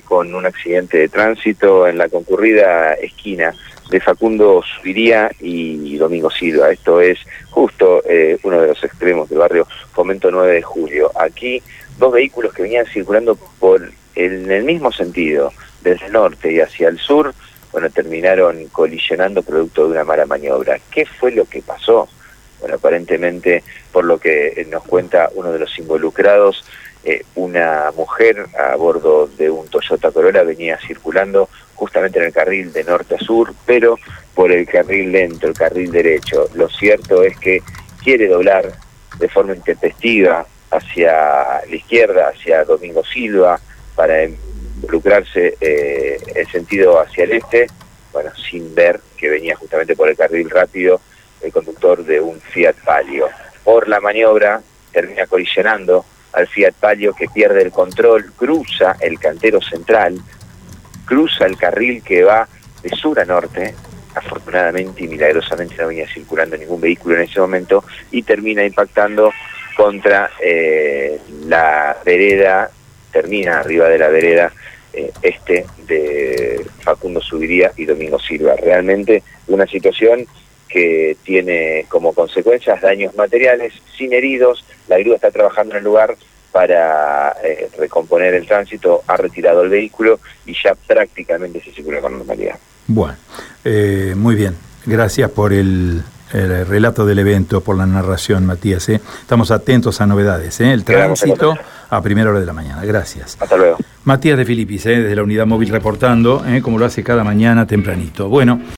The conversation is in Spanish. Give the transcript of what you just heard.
con un accidente de tránsito en la concurrida esquina de Facundo Subiría y Domingo Silva. Esto es justo eh, uno de los extremos del barrio Fomento 9 de Julio. Aquí dos vehículos que venían circulando por en el mismo sentido, desde el norte y hacia el sur, bueno, terminaron colisionando producto de una mala maniobra. ¿Qué fue lo que pasó? Bueno, aparentemente, por lo que nos cuenta uno de los involucrados, eh, una mujer a bordo de un Toyota Corolla venía circulando justamente en el carril de norte a sur, pero por el carril lento, el carril derecho. Lo cierto es que quiere doblar de forma intempestiva hacia la izquierda, hacia Domingo Silva, para involucrarse eh, en sentido hacia el este, bueno, sin ver que venía justamente por el carril rápido el conductor de un Fiat Palio. Por la maniobra termina colisionando al Fiat Palio que pierde el control, cruza el cantero central, cruza el carril que va de sur a norte, afortunadamente y milagrosamente no venía circulando ningún vehículo en ese momento, y termina impactando contra eh, la vereda, termina arriba de la vereda eh, este de Facundo Subiría y Domingo Silva. Realmente una situación que tiene como consecuencias daños materiales, sin heridos, la grúa está trabajando en el lugar para eh, recomponer el tránsito, ha retirado el vehículo y ya prácticamente se circula con normalidad. Bueno, eh, muy bien. Gracias por el, relato del evento, por la narración, Matías. ¿eh? Estamos atentos a novedades. El tránsito a primera hora de la mañana. Gracias. Hasta luego. Matías de Filipis, desde la unidad móvil reportando, como lo hace cada mañana tempranito. Bueno.